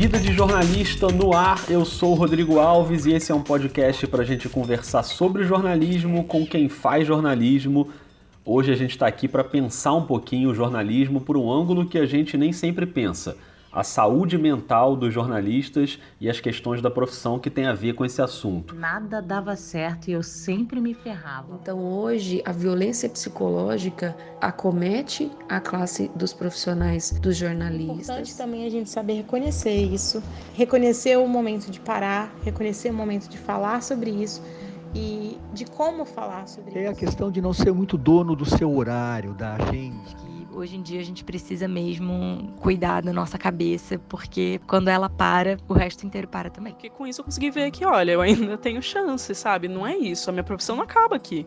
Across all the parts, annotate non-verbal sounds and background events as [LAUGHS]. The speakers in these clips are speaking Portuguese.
Vida de Jornalista no ar, eu sou o Rodrigo Alves e esse é um podcast para a gente conversar sobre jornalismo com quem faz jornalismo. Hoje a gente está aqui para pensar um pouquinho o jornalismo por um ângulo que a gente nem sempre pensa a saúde mental dos jornalistas e as questões da profissão que tem a ver com esse assunto. Nada dava certo e eu sempre me ferrava. Então hoje a violência psicológica acomete a classe dos profissionais dos jornalistas. É importante também a gente saber reconhecer isso, reconhecer o momento de parar, reconhecer o momento de falar sobre isso e de como falar sobre é isso. É a questão de não ser muito dono do seu horário, da agenda hoje em dia a gente precisa mesmo cuidar da nossa cabeça, porque quando ela para, o resto inteiro para também. Porque com isso eu consegui ver que, olha, eu ainda tenho chance, sabe? Não é isso, a minha profissão não acaba aqui.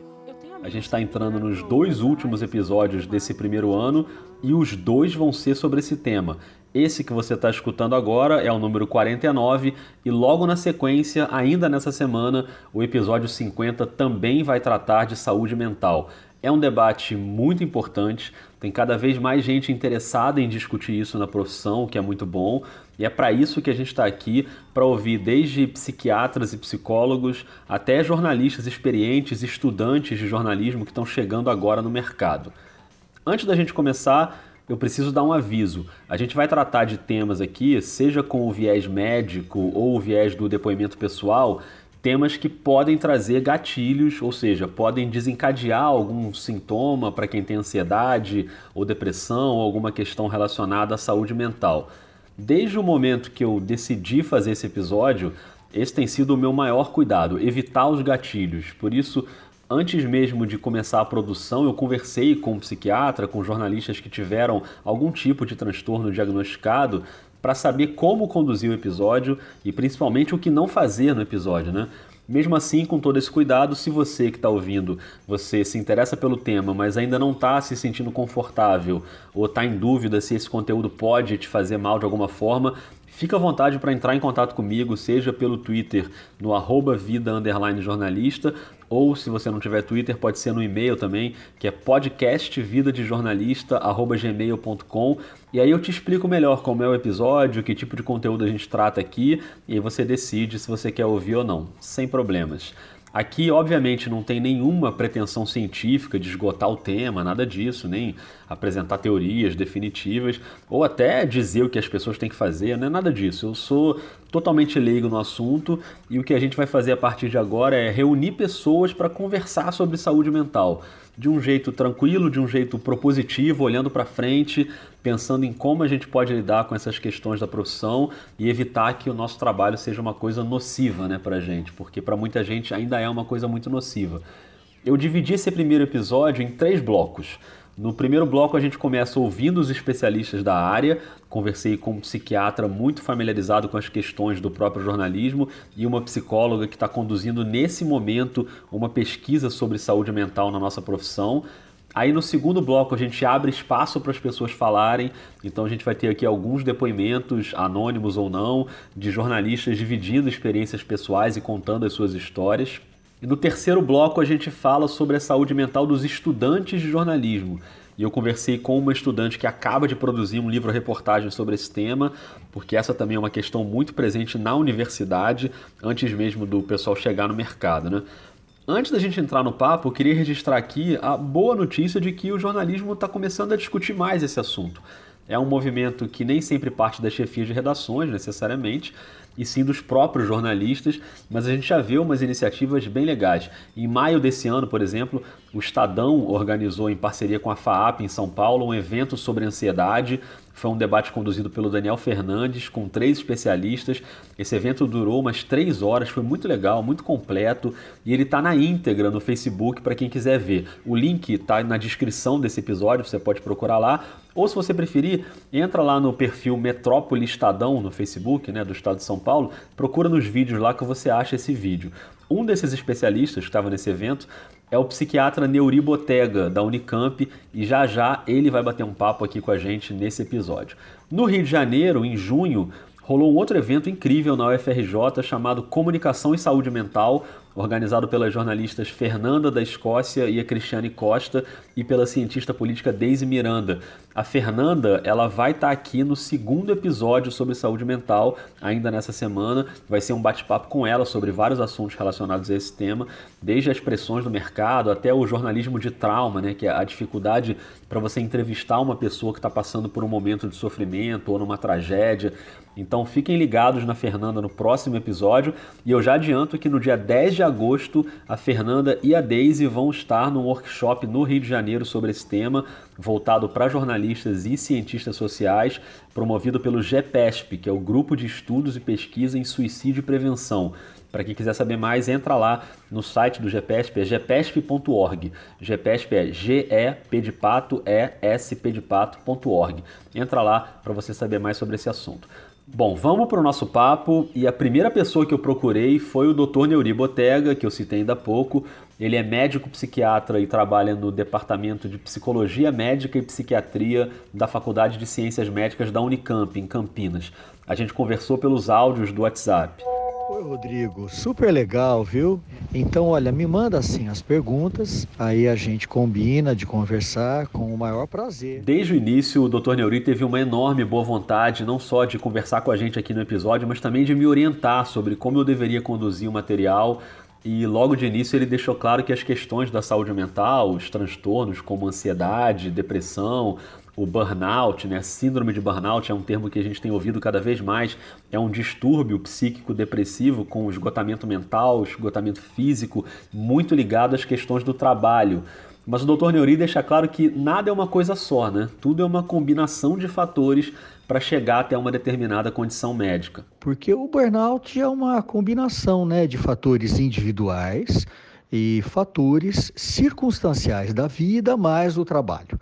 A gente está entrando nos dois últimos episódios desse primeiro ano e os dois vão ser sobre esse tema. Esse que você está escutando agora é o número 49 e logo na sequência, ainda nessa semana, o episódio 50 também vai tratar de saúde mental. É um debate muito importante, tem cada vez mais gente interessada em discutir isso na profissão, o que é muito bom, e é para isso que a gente está aqui, para ouvir desde psiquiatras e psicólogos até jornalistas experientes, estudantes de jornalismo que estão chegando agora no mercado. Antes da gente começar, eu preciso dar um aviso. A gente vai tratar de temas aqui, seja com o viés médico ou o viés do depoimento pessoal, temas que podem trazer gatilhos, ou seja, podem desencadear algum sintoma para quem tem ansiedade ou depressão ou alguma questão relacionada à saúde mental. Desde o momento que eu decidi fazer esse episódio, esse tem sido o meu maior cuidado, evitar os gatilhos. Por isso, antes mesmo de começar a produção, eu conversei com um psiquiatra, com jornalistas que tiveram algum tipo de transtorno diagnosticado para saber como conduzir o episódio e principalmente o que não fazer no episódio, né? Mesmo assim, com todo esse cuidado, se você que está ouvindo, você se interessa pelo tema, mas ainda não está se sentindo confortável ou está em dúvida se esse conteúdo pode te fazer mal de alguma forma, Fica à vontade para entrar em contato comigo, seja pelo Twitter no arroba vida jornalista, ou se você não tiver Twitter, pode ser no e-mail também, que é podcastvidadejornalista.gmail.com e aí eu te explico melhor como é o episódio, que tipo de conteúdo a gente trata aqui, e você decide se você quer ouvir ou não, sem problemas. Aqui, obviamente, não tem nenhuma pretensão científica de esgotar o tema, nada disso, nem apresentar teorias definitivas, ou até dizer o que as pessoas têm que fazer, não é nada disso. Eu sou totalmente leigo no assunto e o que a gente vai fazer a partir de agora é reunir pessoas para conversar sobre saúde mental de um jeito tranquilo, de um jeito propositivo, olhando para frente, pensando em como a gente pode lidar com essas questões da profissão e evitar que o nosso trabalho seja uma coisa nociva né, para a gente, porque para muita gente ainda é uma coisa muito nociva. Eu dividi esse primeiro episódio em três blocos. No primeiro bloco, a gente começa ouvindo os especialistas da área. Conversei com um psiquiatra muito familiarizado com as questões do próprio jornalismo e uma psicóloga que está conduzindo nesse momento uma pesquisa sobre saúde mental na nossa profissão. Aí no segundo bloco a gente abre espaço para as pessoas falarem, então a gente vai ter aqui alguns depoimentos, anônimos ou não, de jornalistas dividindo experiências pessoais e contando as suas histórias. E no terceiro bloco a gente fala sobre a saúde mental dos estudantes de jornalismo. E eu conversei com uma estudante que acaba de produzir um livro-reportagem sobre esse tema, porque essa também é uma questão muito presente na universidade, antes mesmo do pessoal chegar no mercado, né? Antes da gente entrar no papo, eu queria registrar aqui a boa notícia de que o jornalismo está começando a discutir mais esse assunto. É um movimento que nem sempre parte das chefias de redações, necessariamente, e sim dos próprios jornalistas, mas a gente já vê umas iniciativas bem legais. Em maio desse ano, por exemplo, o Estadão organizou, em parceria com a FAAP em São Paulo, um evento sobre ansiedade. Foi um debate conduzido pelo Daniel Fernandes, com três especialistas. Esse evento durou umas três horas, foi muito legal, muito completo, e ele está na íntegra no Facebook para quem quiser ver. O link está na descrição desse episódio, você pode procurar lá. Ou se você preferir, entra lá no perfil Metrópole Estadão no Facebook, né, do Estado de São Paulo, procura nos vídeos lá que você acha esse vídeo. Um desses especialistas que estava nesse evento é o psiquiatra Neuri Botega, da Unicamp, e já já ele vai bater um papo aqui com a gente nesse episódio. No Rio de Janeiro, em junho, rolou um outro evento incrível na UFRJ chamado Comunicação e Saúde Mental, organizado pelas jornalistas Fernanda da Escócia e a Cristiane Costa e pela cientista política Daisy Miranda. A Fernanda, ela vai estar tá aqui no segundo episódio sobre saúde mental, ainda nessa semana. Vai ser um bate-papo com ela sobre vários assuntos relacionados a esse tema, desde as pressões do mercado até o jornalismo de trauma, né, que é a dificuldade para você entrevistar uma pessoa que está passando por um momento de sofrimento ou numa tragédia. Então fiquem ligados na Fernanda no próximo episódio e eu já adianto que no dia 10 de agosto a Fernanda e a Daisy vão estar num workshop no Rio de Janeiro sobre esse tema, voltado para jornalistas e cientistas sociais, promovido pelo GEPESP, que é o Grupo de Estudos e Pesquisa em Suicídio e Prevenção. Para quem quiser saber mais, entra lá no site do GPSP, é gpesp.org. GPSP é G-E-P de pato, E-S-P de pato.org. Entra lá para você saber mais sobre esse assunto. Bom, vamos para o nosso papo e a primeira pessoa que eu procurei foi o Dr. Neuri Botega, que eu citei ainda há pouco. Ele é médico psiquiatra e trabalha no Departamento de Psicologia Médica e Psiquiatria da Faculdade de Ciências Médicas da Unicamp, em Campinas. A gente conversou pelos áudios do WhatsApp. Oi, Rodrigo, super legal, viu? Então, olha, me manda assim as perguntas, aí a gente combina de conversar com o maior prazer. Desde o início, o Dr. Neuri teve uma enorme boa vontade, não só de conversar com a gente aqui no episódio, mas também de me orientar sobre como eu deveria conduzir o material. E logo de início ele deixou claro que as questões da saúde mental, os transtornos como ansiedade, depressão, o burnout, né? Síndrome de burnout é um termo que a gente tem ouvido cada vez mais. É um distúrbio psíquico depressivo com esgotamento mental, esgotamento físico, muito ligado às questões do trabalho. Mas o Dr. Neuri deixa claro que nada é uma coisa só, né? Tudo é uma combinação de fatores para chegar até uma determinada condição médica. Porque o burnout é uma combinação, né, de fatores individuais e fatores circunstanciais da vida mais do trabalho.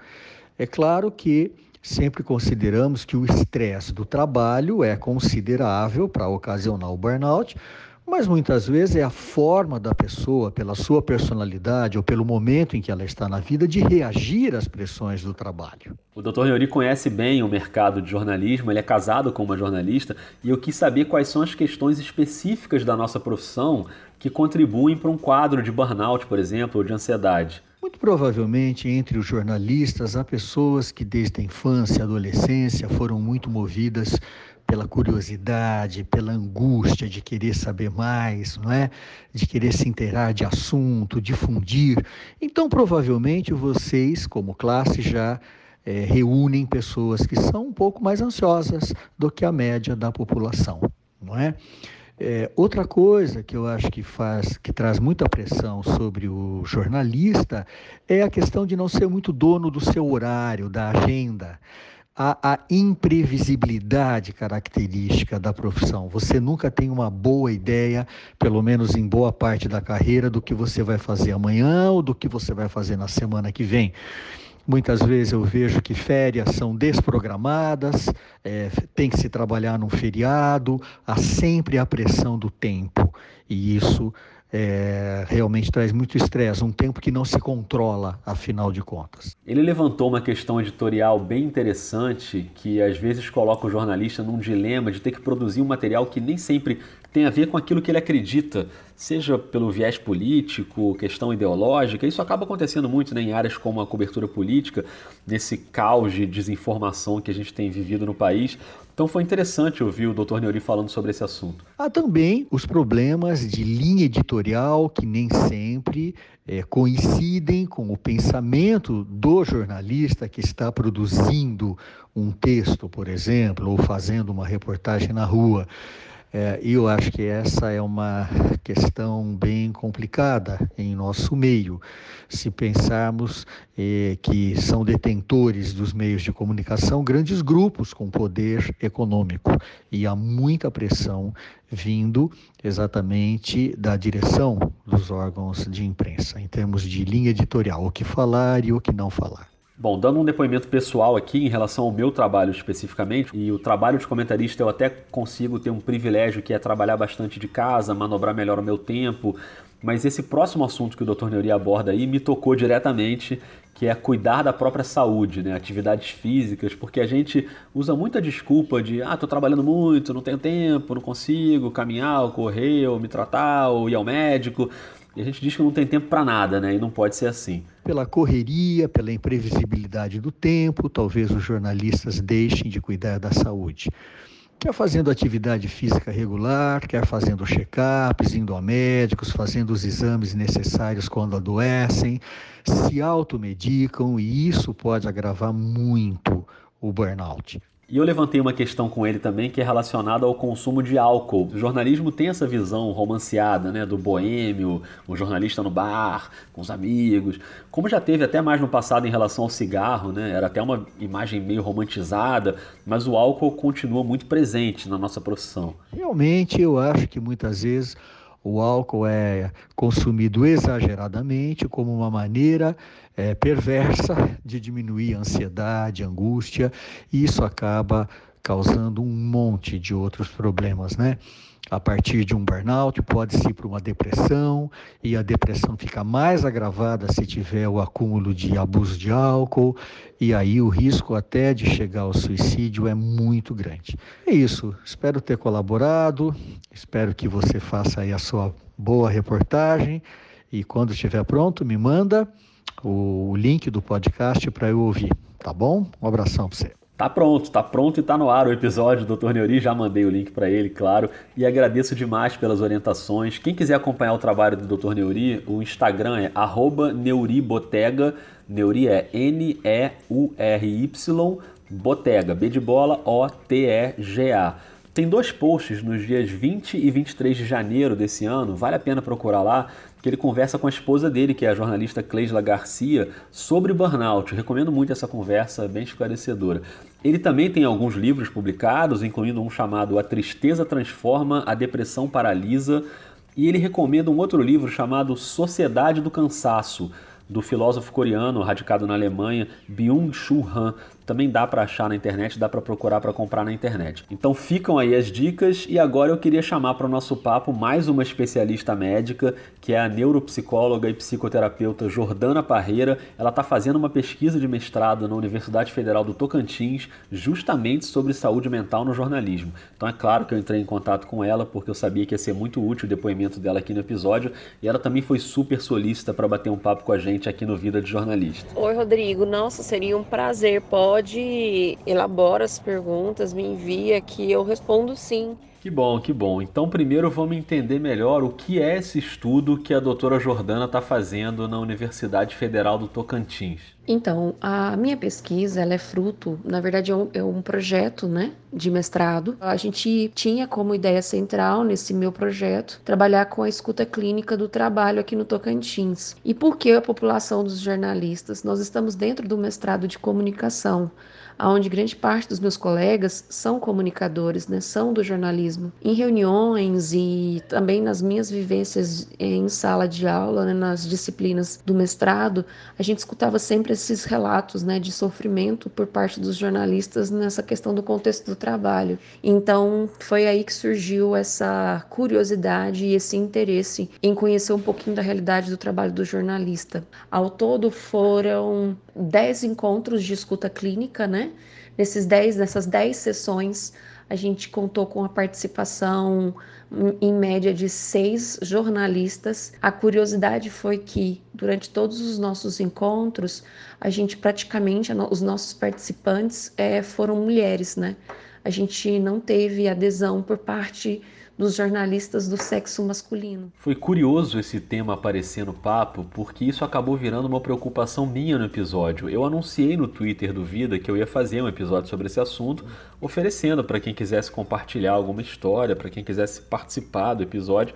É claro que sempre consideramos que o estresse do trabalho é considerável para ocasionar o burnout, mas muitas vezes é a forma da pessoa, pela sua personalidade ou pelo momento em que ela está na vida, de reagir às pressões do trabalho. O Dr. Neuri conhece bem o mercado de jornalismo, ele é casado com uma jornalista e eu quis saber quais são as questões específicas da nossa profissão que contribuem para um quadro de burnout, por exemplo, ou de ansiedade. Muito provavelmente entre os jornalistas há pessoas que desde a infância e adolescência foram muito movidas pela curiosidade, pela angústia de querer saber mais, não é? De querer se inteirar de assunto, difundir. Então, provavelmente vocês, como classe, já é, reúnem pessoas que são um pouco mais ansiosas do que a média da população, não é? É, outra coisa que eu acho que faz, que traz muita pressão sobre o jornalista é a questão de não ser muito dono do seu horário, da agenda. A, a, imprevisibilidade característica da profissão. Você nunca tem uma boa ideia, pelo menos em boa parte da carreira, do que você vai fazer amanhã ou do que você vai fazer na semana que vem. Muitas vezes eu vejo que férias são desprogramadas, é, tem que se trabalhar num feriado, há sempre a pressão do tempo. E isso é, realmente traz muito estresse, um tempo que não se controla, afinal de contas. Ele levantou uma questão editorial bem interessante que às vezes coloca o jornalista num dilema de ter que produzir um material que nem sempre tem a ver com aquilo que ele acredita, seja pelo viés político, questão ideológica. Isso acaba acontecendo muito né, em áreas como a cobertura política, nesse caos de desinformação que a gente tem vivido no país. Então foi interessante ouvir o Dr. Neuri falando sobre esse assunto. Há também os problemas de linha editorial que nem sempre é, coincidem com o pensamento do jornalista que está produzindo um texto, por exemplo, ou fazendo uma reportagem na rua. É, eu acho que essa é uma questão bem complicada em nosso meio. Se pensarmos é, que são detentores dos meios de comunicação grandes grupos com poder econômico e há muita pressão vindo exatamente da direção dos órgãos de imprensa, em termos de linha editorial, o que falar e o que não falar. Bom, dando um depoimento pessoal aqui em relação ao meu trabalho especificamente, e o trabalho de comentarista eu até consigo ter um privilégio que é trabalhar bastante de casa, manobrar melhor o meu tempo, mas esse próximo assunto que o Dr. Neuri aborda aí me tocou diretamente, que é cuidar da própria saúde, né? atividades físicas, porque a gente usa muita desculpa de ah, tô trabalhando muito, não tenho tempo, não consigo caminhar, ou correr, ou me tratar, ou ir ao médico. E a gente diz que não tem tempo para nada, né? E não pode ser assim. Pela correria, pela imprevisibilidade do tempo, talvez os jornalistas deixem de cuidar da saúde quer fazendo atividade física regular, quer fazendo check-ups, indo a médicos, fazendo os exames necessários quando adoecem, se automedicam e isso pode agravar muito o burnout. E eu levantei uma questão com ele também que é relacionada ao consumo de álcool. O jornalismo tem essa visão romanceada, né, do boêmio, o jornalista no bar, com os amigos, como já teve até mais no passado em relação ao cigarro, né? Era até uma imagem meio romantizada, mas o álcool continua muito presente na nossa profissão. Realmente, eu acho que muitas vezes o álcool é consumido exageradamente como uma maneira é, perversa de diminuir a ansiedade, a angústia, e isso acaba causando um monte de outros problemas, né? A partir de um burnout, pode-se ir para uma depressão, e a depressão fica mais agravada se tiver o acúmulo de abuso de álcool, e aí o risco até de chegar ao suicídio é muito grande. É isso, espero ter colaborado, espero que você faça aí a sua boa reportagem, e quando estiver pronto, me manda o link do podcast para eu ouvir, tá bom? Um abração para você. Tá pronto, tá pronto e tá no ar o episódio do Dr. Neuri, já mandei o link para ele, claro, e agradeço demais pelas orientações. Quem quiser acompanhar o trabalho do Dr. Neuri, o Instagram é @neuribotega, Neuri é N E U R Y Botega, B de bola O T E G A. Tem dois posts nos dias 20 e 23 de janeiro desse ano, vale a pena procurar lá, que ele conversa com a esposa dele, que é a jornalista Cleisla Garcia, sobre burnout. Eu recomendo muito essa conversa, bem esclarecedora. Ele também tem alguns livros publicados, incluindo um chamado A Tristeza Transforma, A Depressão Paralisa, e ele recomenda um outro livro chamado Sociedade do Cansaço, do filósofo coreano radicado na Alemanha, Byung-Chul Han. Também dá para achar na internet, dá para procurar para comprar na internet. Então ficam aí as dicas e agora eu queria chamar para o nosso papo mais uma especialista médica, que é a neuropsicóloga e psicoterapeuta Jordana Parreira. Ela está fazendo uma pesquisa de mestrado na Universidade Federal do Tocantins, justamente sobre saúde mental no jornalismo. Então é claro que eu entrei em contato com ela porque eu sabia que ia ser muito útil o depoimento dela aqui no episódio e ela também foi super solícita para bater um papo com a gente aqui no Vida de Jornalista. Oi, Rodrigo. Nossa, seria um prazer. Pode elaborar as perguntas, me envia que eu respondo sim. Que bom, que bom. Então, primeiro vamos entender melhor o que é esse estudo que a doutora Jordana está fazendo na Universidade Federal do Tocantins. Então, a minha pesquisa ela é fruto, na verdade, é um, é um projeto né, de mestrado. A gente tinha como ideia central nesse meu projeto trabalhar com a escuta clínica do trabalho aqui no Tocantins. E por que a população dos jornalistas? Nós estamos dentro do mestrado de comunicação onde grande parte dos meus colegas são comunicadores, né, são do jornalismo. Em reuniões e também nas minhas vivências em sala de aula, né, nas disciplinas do mestrado, a gente escutava sempre esses relatos né, de sofrimento por parte dos jornalistas nessa questão do contexto do trabalho. Então, foi aí que surgiu essa curiosidade e esse interesse em conhecer um pouquinho da realidade do trabalho do jornalista. Ao todo, foram 10 encontros de escuta clínica, né? Nesses 10, nessas 10 sessões, a gente contou com a participação em média de seis jornalistas. A curiosidade foi que durante todos os nossos encontros, a gente praticamente, os nossos participantes é, foram mulheres, né? A gente não teve adesão por parte dos jornalistas do sexo masculino. Foi curioso esse tema aparecer no papo, porque isso acabou virando uma preocupação minha no episódio. Eu anunciei no Twitter do Vida que eu ia fazer um episódio sobre esse assunto, oferecendo para quem quisesse compartilhar alguma história, para quem quisesse participar do episódio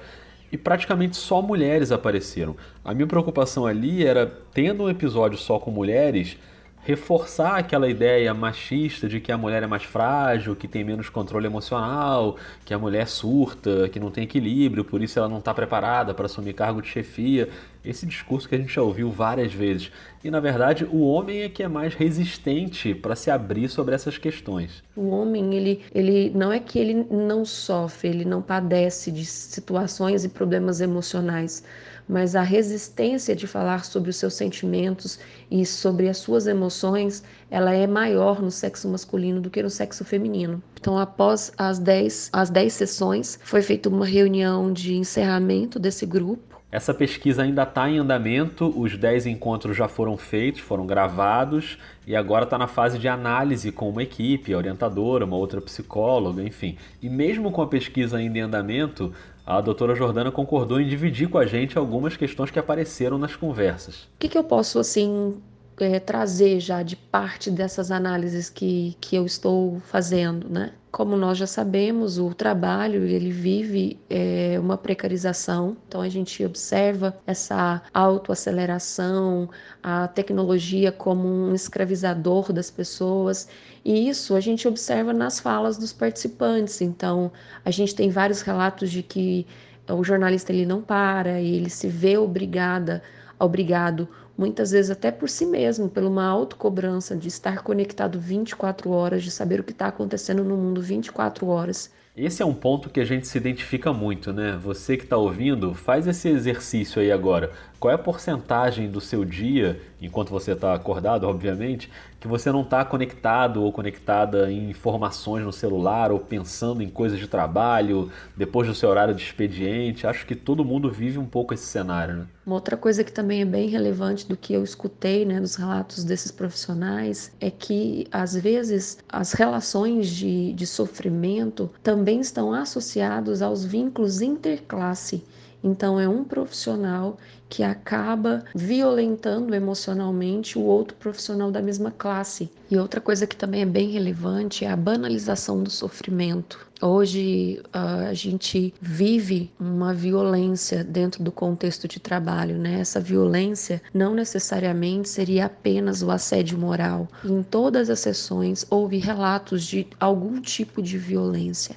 e praticamente só mulheres apareceram. A minha preocupação ali era, tendo um episódio só com mulheres, reforçar aquela ideia machista de que a mulher é mais frágil, que tem menos controle emocional, que a mulher surta, que não tem equilíbrio, por isso ela não está preparada para assumir cargo de chefia. Esse discurso que a gente já ouviu várias vezes. E na verdade, o homem é que é mais resistente para se abrir sobre essas questões. O homem, ele, ele não é que ele não sofre, ele não padece de situações e problemas emocionais mas a resistência de falar sobre os seus sentimentos e sobre as suas emoções, ela é maior no sexo masculino do que no sexo feminino. Então, após as 10, as 10 sessões, foi feita uma reunião de encerramento desse grupo. Essa pesquisa ainda está em andamento, os 10 encontros já foram feitos, foram gravados e agora está na fase de análise com uma equipe, a orientadora, uma outra psicóloga, enfim. E mesmo com a pesquisa ainda em andamento, a doutora Jordana concordou em dividir com a gente algumas questões que apareceram nas conversas. O que, que eu posso, assim, é, trazer já de parte dessas análises que, que eu estou fazendo, né? Como nós já sabemos, o trabalho ele vive é, uma precarização, então a gente observa essa autoaceleração, a tecnologia como um escravizador das pessoas, e isso a gente observa nas falas dos participantes. Então, a gente tem vários relatos de que o jornalista ele não para ele se vê obrigada, obrigado muitas vezes até por si mesmo, por uma autocobrança de estar conectado 24 horas, de saber o que está acontecendo no mundo 24 horas. Esse é um ponto que a gente se identifica muito, né? Você que está ouvindo, faz esse exercício aí agora. Qual é a porcentagem do seu dia, enquanto você está acordado, obviamente, que você não está conectado ou conectada em informações no celular ou pensando em coisas de trabalho, depois do seu horário de expediente? Acho que todo mundo vive um pouco esse cenário, né? Uma outra coisa que também é bem relevante do que eu escutei né, dos relatos desses profissionais é que, às vezes, as relações de, de sofrimento também estão associados aos vínculos interclasse. Então, é um profissional que acaba violentando emocionalmente o outro profissional da mesma classe. E outra coisa que também é bem relevante é a banalização do sofrimento. Hoje a gente vive uma violência dentro do contexto de trabalho, né? Essa violência não necessariamente seria apenas o assédio moral. Em todas as sessões houve relatos de algum tipo de violência.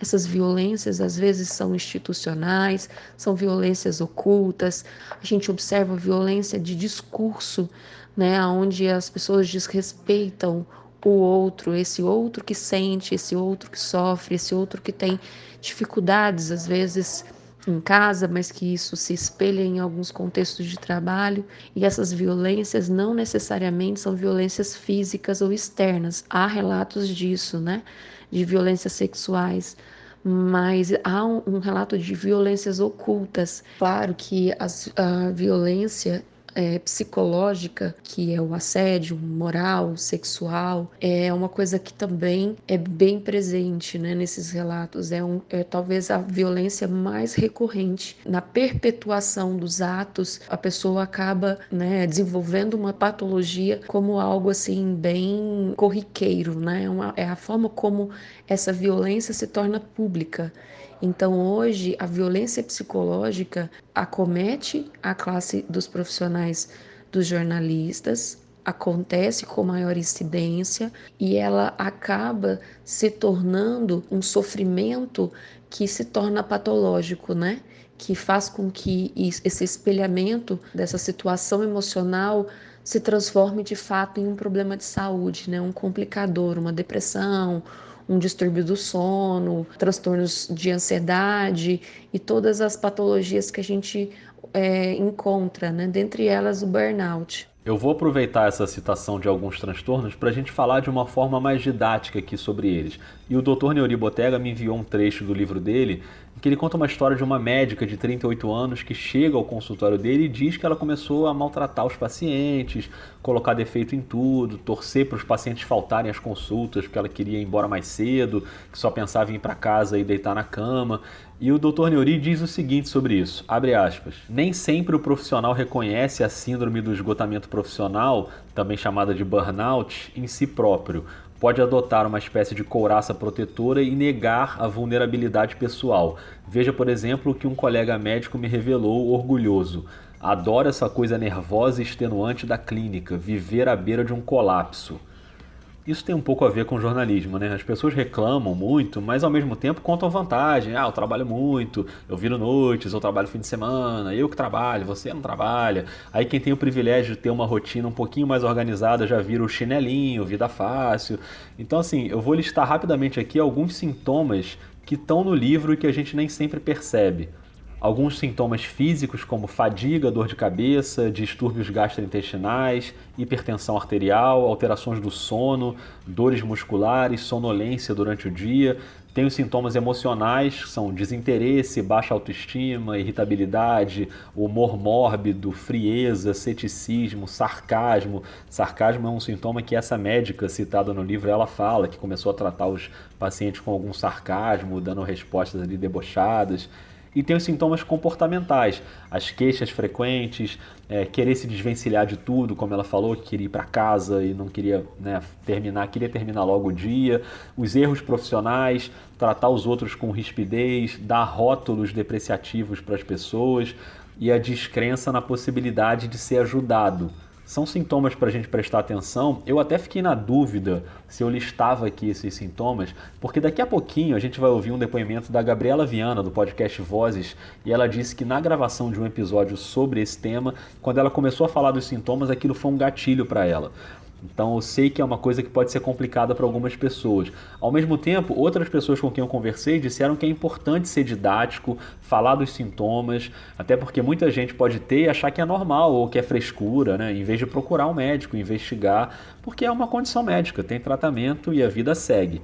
Essas violências às vezes são institucionais, são violências ocultas. A gente observa violência de discurso, né, onde as pessoas desrespeitam o outro, esse outro que sente, esse outro que sofre, esse outro que tem dificuldades às vezes em casa, mas que isso se espelha em alguns contextos de trabalho, e essas violências não necessariamente são violências físicas ou externas. Há relatos disso, né? De violências sexuais, mas há um, um relato de violências ocultas. Claro que as, a violência é, psicológica, que é o assédio moral, sexual, é uma coisa que também é bem presente né, nesses relatos. É, um, é talvez a violência mais recorrente. Na perpetuação dos atos, a pessoa acaba né, desenvolvendo uma patologia como algo assim bem corriqueiro, né? Uma, é a forma como essa violência se torna pública. Então, hoje, a violência psicológica acomete a classe dos profissionais dos jornalistas, acontece com maior incidência e ela acaba se tornando um sofrimento que se torna patológico, né? Que faz com que esse espelhamento dessa situação emocional se transforme de fato em um problema de saúde, né? Um complicador, uma depressão, um distúrbio do sono, transtornos de ansiedade e todas as patologias que a gente é, encontra, né? dentre elas o burnout. Eu vou aproveitar essa citação de alguns transtornos para a gente falar de uma forma mais didática aqui sobre eles. E o Dr. Neuri Botega me enviou um trecho do livro dele que ele conta uma história de uma médica de 38 anos que chega ao consultório dele e diz que ela começou a maltratar os pacientes, colocar defeito em tudo, torcer para os pacientes faltarem às consultas porque ela queria ir embora mais cedo, que só pensava em ir para casa e deitar na cama. E o Dr. Neuri diz o seguinte sobre isso, abre aspas, nem sempre o profissional reconhece a síndrome do esgotamento profissional, também chamada de burnout, em si próprio, pode adotar uma espécie de couraça protetora e negar a vulnerabilidade pessoal. Veja, por exemplo, o que um colega médico me revelou orgulhoso. Adoro essa coisa nervosa e extenuante da clínica, viver à beira de um colapso. Isso tem um pouco a ver com jornalismo, né? As pessoas reclamam muito, mas ao mesmo tempo contam vantagem. Ah, eu trabalho muito, eu viro noites, eu trabalho fim de semana, eu que trabalho, você não trabalha. Aí quem tem o privilégio de ter uma rotina um pouquinho mais organizada já vira o chinelinho, vida fácil. Então, assim, eu vou listar rapidamente aqui alguns sintomas que estão no livro e que a gente nem sempre percebe. Alguns sintomas físicos como fadiga, dor de cabeça, distúrbios gastrointestinais, hipertensão arterial, alterações do sono, dores musculares, sonolência durante o dia. Tem os sintomas emocionais, que são desinteresse, baixa autoestima, irritabilidade, humor mórbido, frieza, ceticismo, sarcasmo. Sarcasmo é um sintoma que essa médica citada no livro ela fala, que começou a tratar os pacientes com algum sarcasmo, dando respostas ali debochadas e tem os sintomas comportamentais, as queixas frequentes, é, querer se desvencilhar de tudo, como ela falou, que queria ir para casa e não queria né, terminar, queria terminar logo o dia, os erros profissionais, tratar os outros com rispidez, dar rótulos depreciativos para as pessoas e a descrença na possibilidade de ser ajudado são sintomas para a gente prestar atenção. Eu até fiquei na dúvida se eu listava aqui esses sintomas, porque daqui a pouquinho a gente vai ouvir um depoimento da Gabriela Viana, do podcast Vozes, e ela disse que na gravação de um episódio sobre esse tema, quando ela começou a falar dos sintomas, aquilo foi um gatilho para ela. Então eu sei que é uma coisa que pode ser complicada para algumas pessoas. Ao mesmo tempo, outras pessoas com quem eu conversei disseram que é importante ser didático, falar dos sintomas, até porque muita gente pode ter e achar que é normal ou que é frescura, né? Em vez de procurar um médico, investigar, porque é uma condição médica, tem tratamento e a vida segue.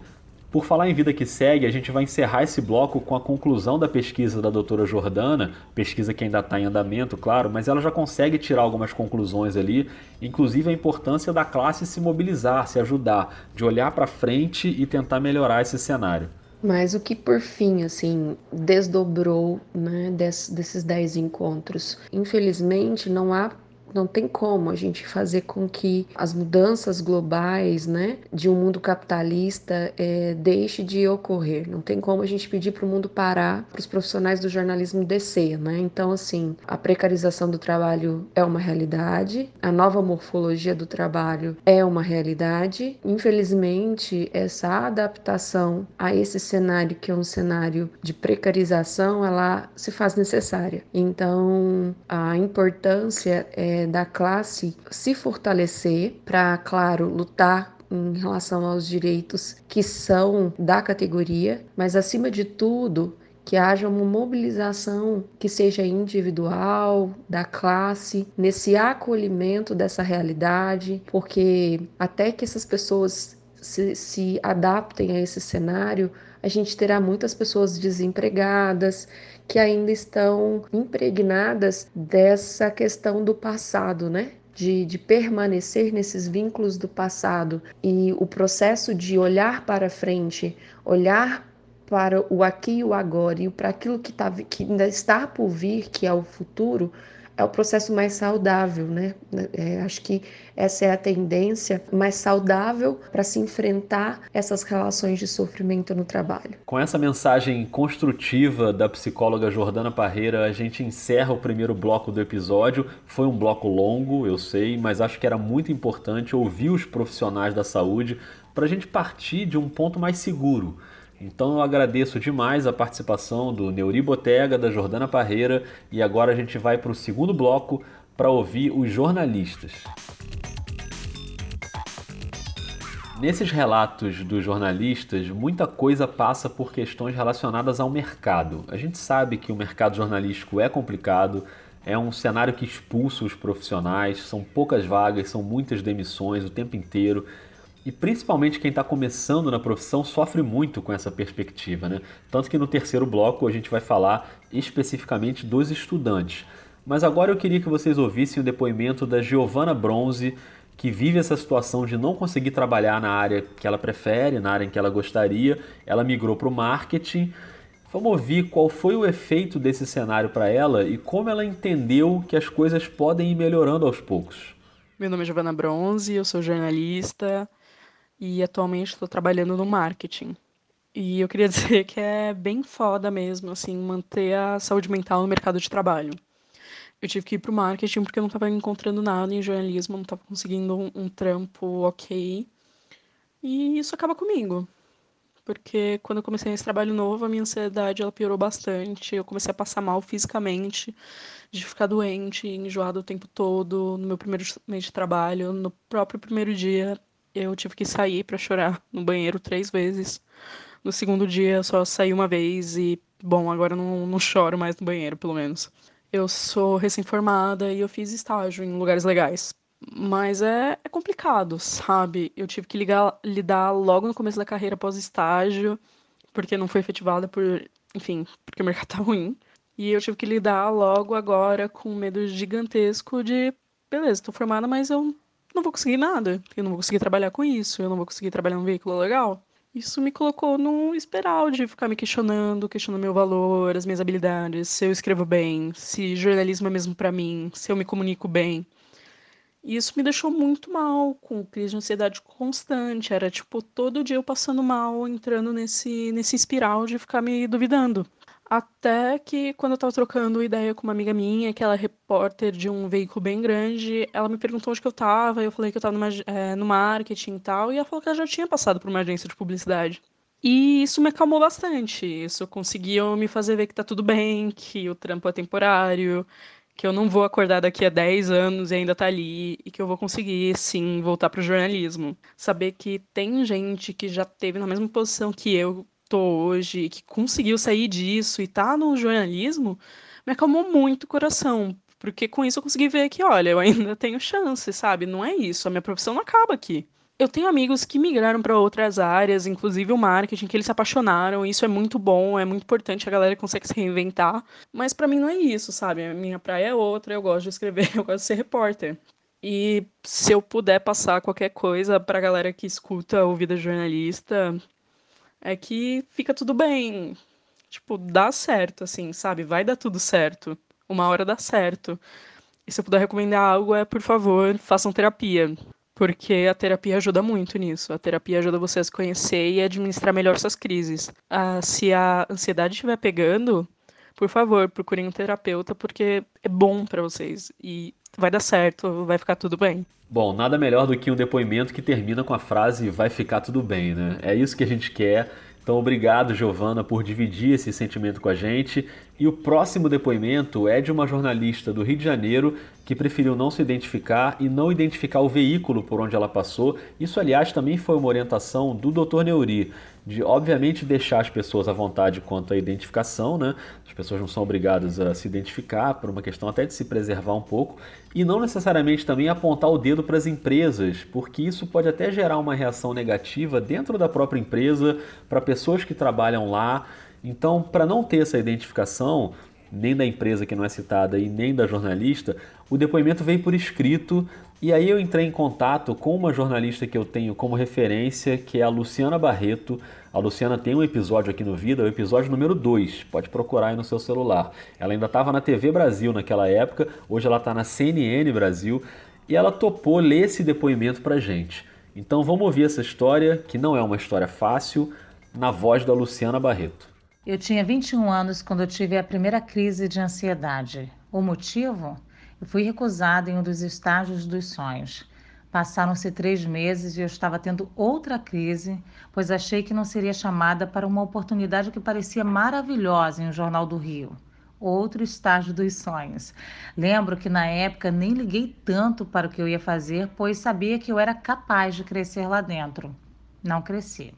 Por falar em vida que segue, a gente vai encerrar esse bloco com a conclusão da pesquisa da doutora Jordana, pesquisa que ainda está em andamento, claro, mas ela já consegue tirar algumas conclusões ali, inclusive a importância da classe se mobilizar, se ajudar, de olhar para frente e tentar melhorar esse cenário. Mas o que por fim, assim, desdobrou né, desses dez encontros? Infelizmente, não há não tem como a gente fazer com que as mudanças globais, né, de um mundo capitalista é, deixe de ocorrer. Não tem como a gente pedir para o mundo parar, para os profissionais do jornalismo descer, né? Então, assim, a precarização do trabalho é uma realidade, a nova morfologia do trabalho é uma realidade. Infelizmente, essa adaptação a esse cenário que é um cenário de precarização, ela se faz necessária. Então, a importância é da classe se fortalecer para, claro, lutar em relação aos direitos que são da categoria, mas acima de tudo, que haja uma mobilização que seja individual, da classe, nesse acolhimento dessa realidade, porque até que essas pessoas se, se adaptem a esse cenário, a gente terá muitas pessoas desempregadas que ainda estão impregnadas dessa questão do passado, né? De, de, permanecer nesses vínculos do passado e o processo de olhar para frente, olhar para o aqui e o agora e para aquilo que, tá, que ainda está por vir, que é o futuro, é o processo mais saudável, né? É, acho que essa é a tendência mais saudável para se enfrentar essas relações de sofrimento no trabalho. Com essa mensagem construtiva da psicóloga Jordana Parreira, a gente encerra o primeiro bloco do episódio. Foi um bloco longo, eu sei, mas acho que era muito importante ouvir os profissionais da saúde para a gente partir de um ponto mais seguro então eu agradeço demais a participação do Neuri Botega, da Jordana Parreira e agora a gente vai para o segundo bloco para ouvir os jornalistas. Nesses relatos dos jornalistas, muita coisa passa por questões relacionadas ao mercado. A gente sabe que o mercado jornalístico é complicado, é um cenário que expulsa os profissionais, são poucas vagas, são muitas demissões o tempo inteiro. E principalmente quem está começando na profissão sofre muito com essa perspectiva, né? Tanto que no terceiro bloco a gente vai falar especificamente dos estudantes. Mas agora eu queria que vocês ouvissem o depoimento da Giovanna Bronze, que vive essa situação de não conseguir trabalhar na área que ela prefere, na área em que ela gostaria. Ela migrou para o marketing. Vamos ouvir qual foi o efeito desse cenário para ela e como ela entendeu que as coisas podem ir melhorando aos poucos. Meu nome é Giovanna Bronze, eu sou jornalista, e atualmente estou trabalhando no marketing. E eu queria [LAUGHS] dizer que é bem foda mesmo, assim, manter a saúde mental no mercado de trabalho. Eu tive que ir pro marketing porque eu não estava encontrando nada em jornalismo, não estava conseguindo um, um trampo ok. E isso acaba comigo. Porque quando eu comecei esse trabalho novo, a minha ansiedade ela piorou bastante. Eu comecei a passar mal fisicamente, de ficar doente, enjoado o tempo todo. No meu primeiro mês de trabalho, no próprio primeiro dia, eu tive que sair para chorar no banheiro três vezes. No segundo dia, eu só saí uma vez e bom, agora não, não choro mais no banheiro, pelo menos. Eu sou recém-formada e eu fiz estágio em lugares legais. Mas é, é complicado, sabe? Eu tive que ligar, lidar logo no começo da carreira após estágio, porque não foi efetivada por, enfim, porque o mercado [LAUGHS] tá ruim. E eu tive que lidar logo agora com um medo gigantesco de, beleza, tô formada, mas eu não vou conseguir nada. Eu não vou conseguir trabalhar com isso, eu não vou conseguir trabalhar num veículo legal. Isso me colocou num espiral de ficar me questionando, questionando meu valor, as minhas habilidades, se eu escrevo bem, se jornalismo é mesmo para mim, se eu me comunico bem. E isso me deixou muito mal, com crise de ansiedade constante. Era tipo todo dia eu passando mal, entrando nesse, nesse espiral de ficar me duvidando. Até que quando eu tava trocando ideia com uma amiga minha, que ela é repórter de um veículo bem grande, ela me perguntou onde que eu tava, eu falei que eu tava numa, é, no marketing e tal, e ela falou que ela já tinha passado por uma agência de publicidade. E isso me acalmou bastante. Isso conseguiu me fazer ver que tá tudo bem, que o trampo é temporário, que eu não vou acordar daqui a 10 anos e ainda tá ali, e que eu vou conseguir, sim, voltar pro jornalismo. Saber que tem gente que já teve na mesma posição que eu, tô hoje, que conseguiu sair disso e tá no jornalismo, me acalmou muito o coração. Porque com isso eu consegui ver que, olha, eu ainda [LAUGHS] tenho chance, sabe? Não é isso, a minha profissão não acaba aqui. Eu tenho amigos que migraram para outras áreas, inclusive o marketing, que eles se apaixonaram. Isso é muito bom, é muito importante, a galera consegue se reinventar. Mas para mim não é isso, sabe? A minha praia é outra, eu gosto de escrever, [LAUGHS] eu gosto de ser repórter. E se eu puder passar qualquer coisa pra galera que escuta o Vida Jornalista, é que fica tudo bem. Tipo, dá certo, assim, sabe? Vai dar tudo certo. Uma hora dá certo. E se eu puder recomendar algo, é, por favor, façam terapia. Porque a terapia ajuda muito nisso. A terapia ajuda você a se conhecer e administrar melhor suas crises. Ah, se a ansiedade estiver pegando, por favor, procurem um terapeuta, porque é bom para vocês. E vai dar certo, vai ficar tudo bem. Bom, nada melhor do que um depoimento que termina com a frase vai ficar tudo bem, né? É isso que a gente quer. Então, obrigado, Giovana, por dividir esse sentimento com a gente. E o próximo depoimento é de uma jornalista do Rio de Janeiro que preferiu não se identificar e não identificar o veículo por onde ela passou. Isso, aliás, também foi uma orientação do Dr. Neuri, de obviamente deixar as pessoas à vontade quanto à identificação, né? As pessoas não são obrigadas a se identificar por uma questão até de se preservar um pouco e não necessariamente também apontar o dedo para as empresas, porque isso pode até gerar uma reação negativa dentro da própria empresa para pessoas que trabalham lá. Então, para não ter essa identificação, nem da empresa que não é citada e nem da jornalista, o depoimento veio por escrito e aí eu entrei em contato com uma jornalista que eu tenho como referência, que é a Luciana Barreto. A Luciana tem um episódio aqui no Vida, o episódio número 2, pode procurar aí no seu celular. Ela ainda estava na TV Brasil naquela época, hoje ela está na CNN Brasil, e ela topou ler esse depoimento pra gente. Então vamos ouvir essa história, que não é uma história fácil, na voz da Luciana Barreto. Eu tinha 21 anos quando eu tive a primeira crise de ansiedade. O motivo? Eu fui recusada em um dos estágios dos sonhos. Passaram-se três meses e eu estava tendo outra crise, pois achei que não seria chamada para uma oportunidade que parecia maravilhosa em um jornal do Rio. Outro estágio dos sonhos. Lembro que na época nem liguei tanto para o que eu ia fazer, pois sabia que eu era capaz de crescer lá dentro. Não cresci.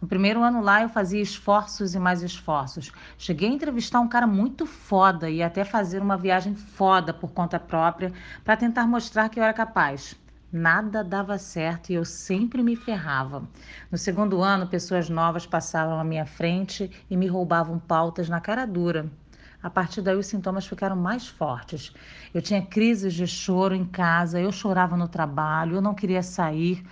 No primeiro ano lá eu fazia esforços e mais esforços. Cheguei a entrevistar um cara muito foda e até fazer uma viagem foda por conta própria para tentar mostrar que eu era capaz. Nada dava certo e eu sempre me ferrava. No segundo ano, pessoas novas passavam à minha frente e me roubavam pautas na cara dura. A partir daí, os sintomas ficaram mais fortes. Eu tinha crises de choro em casa, eu chorava no trabalho, eu não queria sair,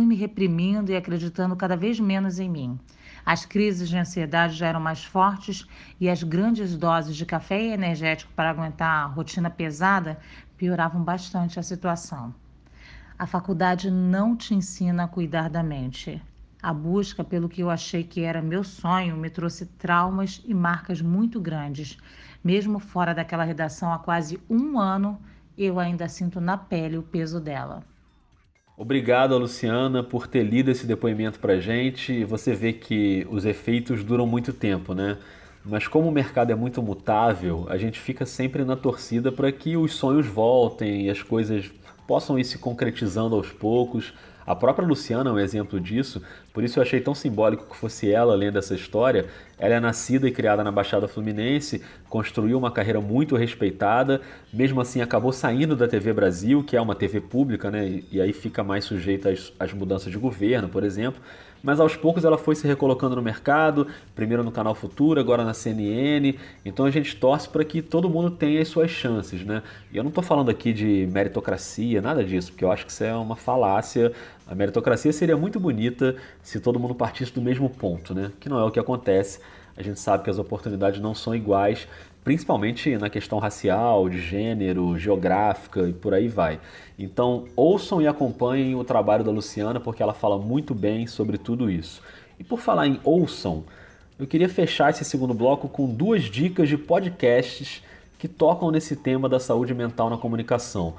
fui me reprimindo e acreditando cada vez menos em mim. As crises de ansiedade já eram mais fortes e as grandes doses de café e energético para aguentar a rotina pesada pioravam bastante a situação. A faculdade não te ensina a cuidar da mente. A busca pelo que eu achei que era meu sonho me trouxe traumas e marcas muito grandes. Mesmo fora daquela redação há quase um ano, eu ainda sinto na pele o peso dela. Obrigado, Luciana, por ter lido esse depoimento para gente. Você vê que os efeitos duram muito tempo, né? Mas como o mercado é muito mutável, a gente fica sempre na torcida para que os sonhos voltem e as coisas possam ir se concretizando aos poucos. A própria Luciana é um exemplo disso, por isso eu achei tão simbólico que fosse ela lendo essa história. Ela é nascida e criada na Baixada Fluminense, construiu uma carreira muito respeitada, mesmo assim acabou saindo da TV Brasil, que é uma TV pública, né? E aí fica mais sujeita às, às mudanças de governo, por exemplo mas aos poucos ela foi se recolocando no mercado, primeiro no Canal Futuro, agora na CNN. Então a gente torce para que todo mundo tenha as suas chances, né? E eu não estou falando aqui de meritocracia, nada disso, porque eu acho que isso é uma falácia. A meritocracia seria muito bonita se todo mundo partisse do mesmo ponto, né? Que não é o que acontece. A gente sabe que as oportunidades não são iguais, principalmente na questão racial, de gênero, geográfica e por aí vai. Então, ouçam e acompanhem o trabalho da Luciana, porque ela fala muito bem sobre tudo isso. E por falar em ouçam, eu queria fechar esse segundo bloco com duas dicas de podcasts que tocam nesse tema da saúde mental na comunicação.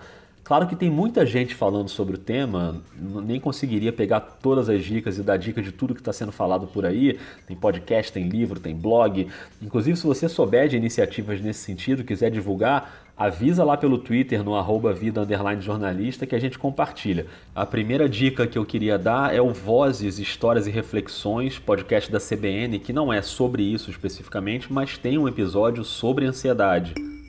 Claro que tem muita gente falando sobre o tema, nem conseguiria pegar todas as dicas e dar dica de tudo que está sendo falado por aí. Tem podcast, tem livro, tem blog. Inclusive, se você souber de iniciativas nesse sentido, quiser divulgar, avisa lá pelo Twitter, no arroba vida jornalista, que a gente compartilha. A primeira dica que eu queria dar é o Vozes, Histórias e Reflexões, podcast da CBN, que não é sobre isso especificamente, mas tem um episódio sobre ansiedade.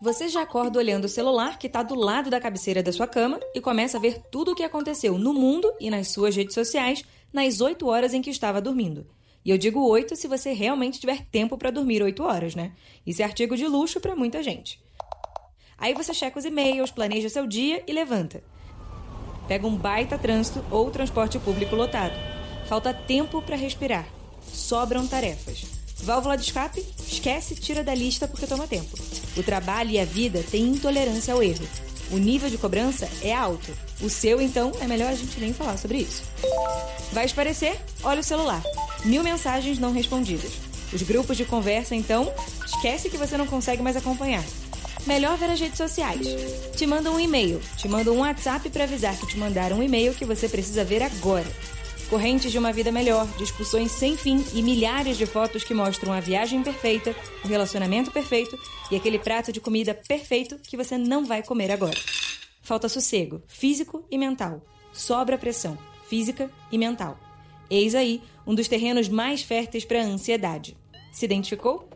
Você já acorda olhando o celular que está do lado da cabeceira da sua cama e começa a ver tudo o que aconteceu no mundo e nas suas redes sociais nas 8 horas em que estava dormindo. E eu digo 8 se você realmente tiver tempo para dormir 8 horas, né? Isso é artigo de luxo para muita gente. Aí você checa os e-mails, planeja seu dia e levanta. Pega um baita trânsito ou transporte público lotado. Falta tempo para respirar. Sobram tarefas. Válvula de escape? Esquece, tira da lista porque toma tempo. O trabalho e a vida têm intolerância ao erro. O nível de cobrança é alto. O seu, então, é melhor a gente nem falar sobre isso. Vai esparecer? Olha o celular. Mil mensagens não respondidas. Os grupos de conversa, então, esquece que você não consegue mais acompanhar. Melhor ver as redes sociais. Te mandam um e-mail, te mandam um WhatsApp para avisar que te mandaram um e-mail que você precisa ver agora. Correntes de uma vida melhor, discussões sem fim e milhares de fotos que mostram a viagem perfeita, o relacionamento perfeito e aquele prato de comida perfeito que você não vai comer agora. Falta sossego, físico e mental. Sobra pressão, física e mental. Eis aí um dos terrenos mais férteis para a ansiedade. Se identificou?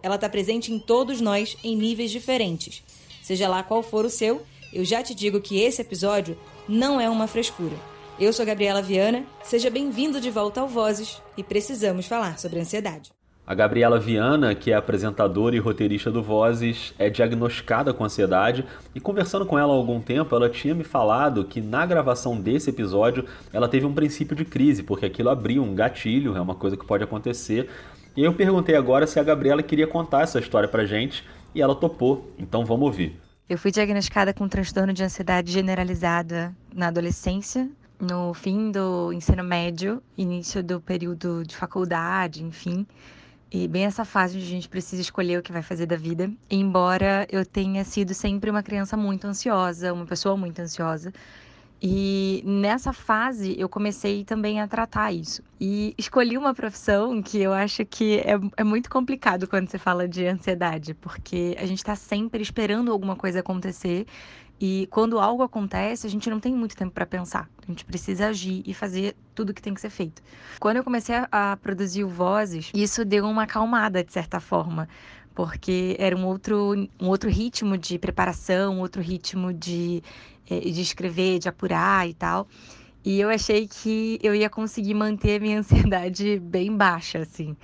Ela está presente em todos nós em níveis diferentes. Seja lá qual for o seu, eu já te digo que esse episódio não é uma frescura eu sou Gabriela Viana, seja bem-vindo de volta ao Vozes e precisamos falar sobre ansiedade. A Gabriela Viana, que é apresentadora e roteirista do Vozes, é diagnosticada com ansiedade e conversando com ela há algum tempo, ela tinha me falado que na gravação desse episódio ela teve um princípio de crise, porque aquilo abriu um gatilho, é uma coisa que pode acontecer. E eu perguntei agora se a Gabriela queria contar essa história pra gente e ela topou, então vamos ouvir. Eu fui diagnosticada com um transtorno de ansiedade generalizada na adolescência, no fim do ensino médio, início do período de faculdade, enfim. E bem essa fase onde a gente precisa escolher o que vai fazer da vida. Embora eu tenha sido sempre uma criança muito ansiosa, uma pessoa muito ansiosa. E nessa fase eu comecei também a tratar isso. E escolhi uma profissão que eu acho que é, é muito complicado quando você fala de ansiedade, porque a gente está sempre esperando alguma coisa acontecer e quando algo acontece, a gente não tem muito tempo para pensar. A gente precisa agir e fazer tudo o que tem que ser feito. Quando eu comecei a, produzir Vozes, isso deu uma acalmada, de certa forma, porque era um outro, um outro ritmo de preparação, outro ritmo de, eh, de escrever, de apurar e tal. E eu achei que eu ia conseguir manter a minha [LAUGHS] ansiedade bem baixa, assim.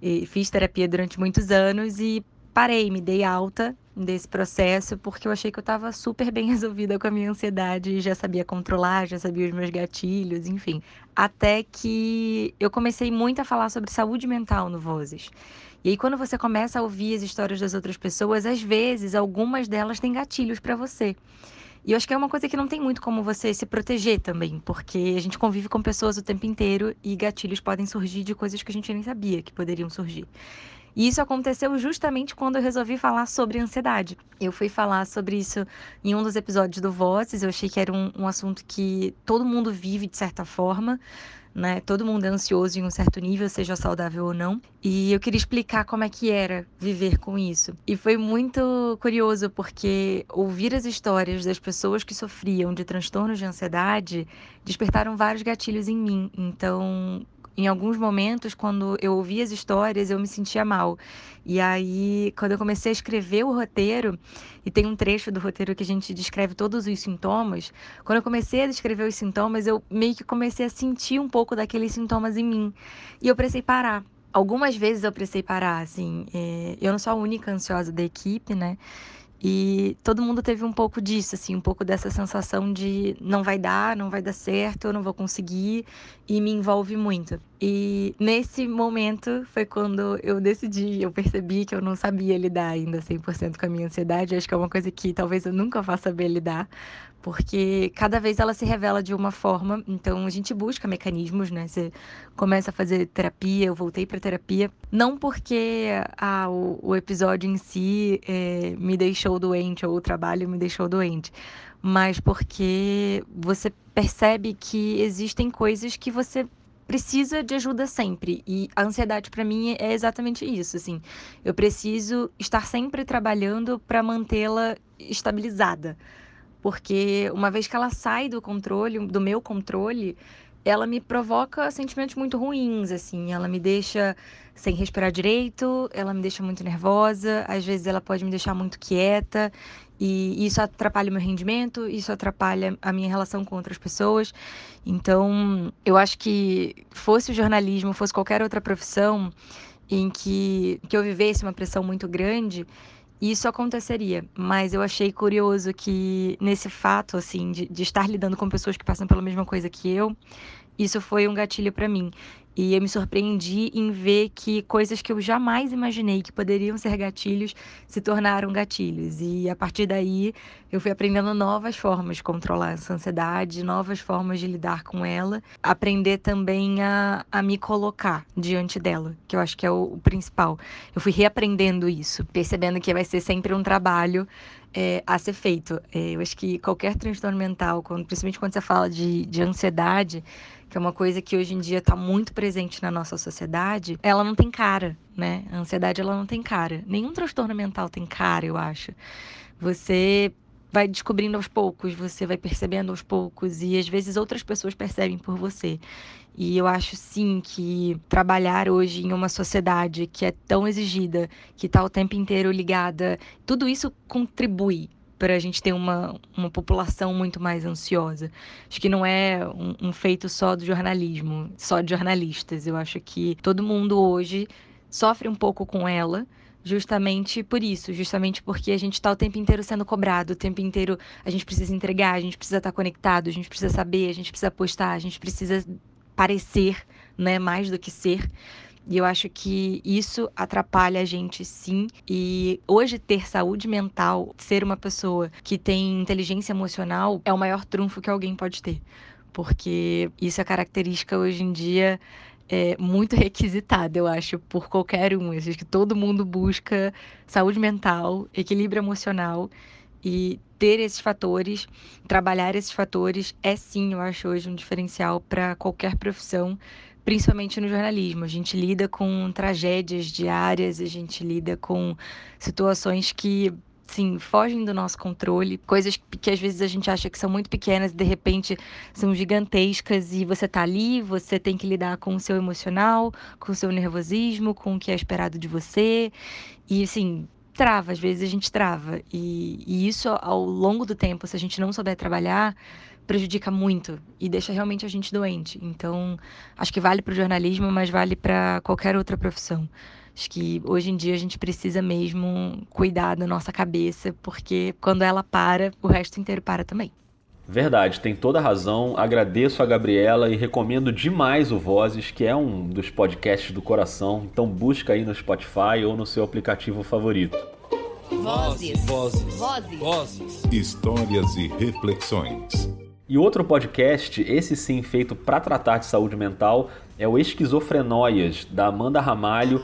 E fiz terapia durante muitos anos e parei, me dei alta desse processo, porque eu achei que eu estava super bem [LAUGHS] resolvida com a minha ansiedade, já sabia controlar, já sabia os meus gatilhos, enfim. Até que eu comecei muito a falar sobre saúde mental no Vozes. E aí, quando você começa a ouvir as histórias das outras pessoas, às vezes algumas delas têm gatilhos para você. E eu acho que é uma coisa que não tem muito como você se proteger também, porque a gente convive com pessoas o tempo inteiro e gatilhos podem surgir de coisas que a gente nem sabia que poderiam surgir. E isso aconteceu justamente quando eu resolvi falar sobre ansiedade. Eu fui falar sobre isso em um dos episódios do Vozes, eu achei que era um, um assunto que todo mundo vive de certa forma, né? Todo mundo é ansioso em um certo nível, seja saudável ou não. E eu queria explicar como é que era viver com isso. E foi muito curioso porque ouvir as histórias das pessoas que sofriam de transtornos de ansiedade despertaram vários gatilhos em mim. Então, em alguns momentos, quando eu ouvia as histórias, eu me sentia mal. E aí, quando eu comecei a escrever o roteiro, e tem um trecho do roteiro que a gente descreve todos os sintomas, quando eu comecei a descrever os sintomas, eu meio que comecei a sentir um pouco daqueles sintomas em mim. E eu precisei parar. Algumas vezes eu precisei parar, assim. É... eu não sou a única ansiosa da equipe, né? E todo mundo teve um pouco disso, assim, um pouco dessa sensação de não vai dar, não vai dar certo, eu não vou conseguir, e me envolve muito. E nesse momento foi quando eu decidi, eu percebi que eu não sabia lidar ainda 100% com a minha ansiedade. Acho que é uma coisa que talvez eu nunca vá saber lidar, porque cada vez ela se revela de uma forma. Então a gente busca mecanismos, né? Você começa a fazer terapia, eu voltei para terapia, não porque ah, o, o episódio em si é, me deixou doente ou o trabalho me deixou doente, mas porque você percebe que existem coisas que você precisa de ajuda sempre. E a ansiedade para mim é exatamente isso, assim. Eu preciso estar sempre trabalhando para mantê-la estabilizada porque uma vez que ela sai do controle, do meu controle, ela me provoca sentimentos muito ruins, assim. Ela me deixa sem respirar direito, ela me deixa muito nervosa, às vezes ela pode me deixar muito quieta, e isso atrapalha o meu rendimento, isso atrapalha a minha relação com outras pessoas. Então, eu acho que fosse o jornalismo, fosse qualquer outra profissão em que, que eu vivesse uma pressão muito grande, isso aconteceria, mas eu achei curioso que nesse fato, assim, de, de estar lidando com pessoas que passam pela mesma coisa que eu, isso foi um gatilho para mim. E eu me surpreendi em ver que coisas que eu jamais imaginei que poderiam ser gatilhos se tornaram gatilhos. E a partir daí eu fui aprendendo novas formas de controlar essa ansiedade, novas formas de lidar com ela, aprender também a, a me colocar diante dela, que eu acho que é o, o principal. Eu fui reaprendendo isso, percebendo que vai ser sempre um trabalho é, a ser feito. É, eu acho que qualquer transtorno mental, quando, principalmente quando você fala de, de ansiedade, que é uma coisa que hoje em dia está muito presente na nossa sociedade, ela não tem cara, né? A ansiedade ela não tem cara. Nenhum transtorno mental tem cara, eu acho. Você vai descobrindo aos poucos, você vai percebendo aos poucos e às vezes outras pessoas percebem por você. E eu acho sim que trabalhar hoje em uma sociedade que é tão exigida, que está o tempo inteiro ligada, tudo isso contribui para a gente ter uma, uma população muito mais ansiosa. Acho que não é um, um, feito só do jornalismo, só de jornalistas. Eu acho que todo mundo hoje sofre um pouco com ela. Justamente por isso, justamente porque a gente está o tempo inteiro sendo cobrado, o tempo inteiro a gente precisa entregar, a gente precisa estar tá conectado, a gente precisa saber, a gente precisa postar, a gente precisa parecer, né, mais do que ser. E eu acho que isso atrapalha a gente sim. E hoje ter saúde mental, ser uma pessoa que tem inteligência emocional é o maior trunfo que alguém pode ter. Porque isso é característica hoje em dia é muito [LAUGHS] requisitada, eu acho, por qualquer um. Eu acho que todo mundo busca saúde mental, equilíbrio emocional e ter esses fatores, trabalhar esses fatores é sim, eu acho hoje um diferencial para qualquer profissão, principalmente no jornalismo. A gente lida com tragédias diárias, a gente lida com situações que sim, fogem do nosso controle, coisas que às vezes a gente acha que são muito pequenas e de repente são gigantescas e você tá ali, você tem que lidar com o seu emocional, com o seu nervosismo, com o que é esperado de você. E assim, trava, às vezes a gente trava. E, e isso ao longo do tempo, se a gente não souber trabalhar, prejudica muito e deixa realmente a gente doente. Então, acho que vale para o jornalismo, mas vale para qualquer outra profissão. Acho que hoje em dia a gente precisa mesmo cuidar da nossa cabeça, porque quando ela para, o resto inteiro para também. Verdade, tem toda a razão. Agradeço a Gabriela e recomendo demais o Vozes, que é um dos podcasts do coração. Então busca aí no Spotify ou no seu aplicativo favorito. Vozes. Vozes. Vozes. Vozes. Histórias e reflexões. E outro podcast, esse sim feito para tratar de saúde mental, é o Esquizofrenóias, da Amanda Ramalho.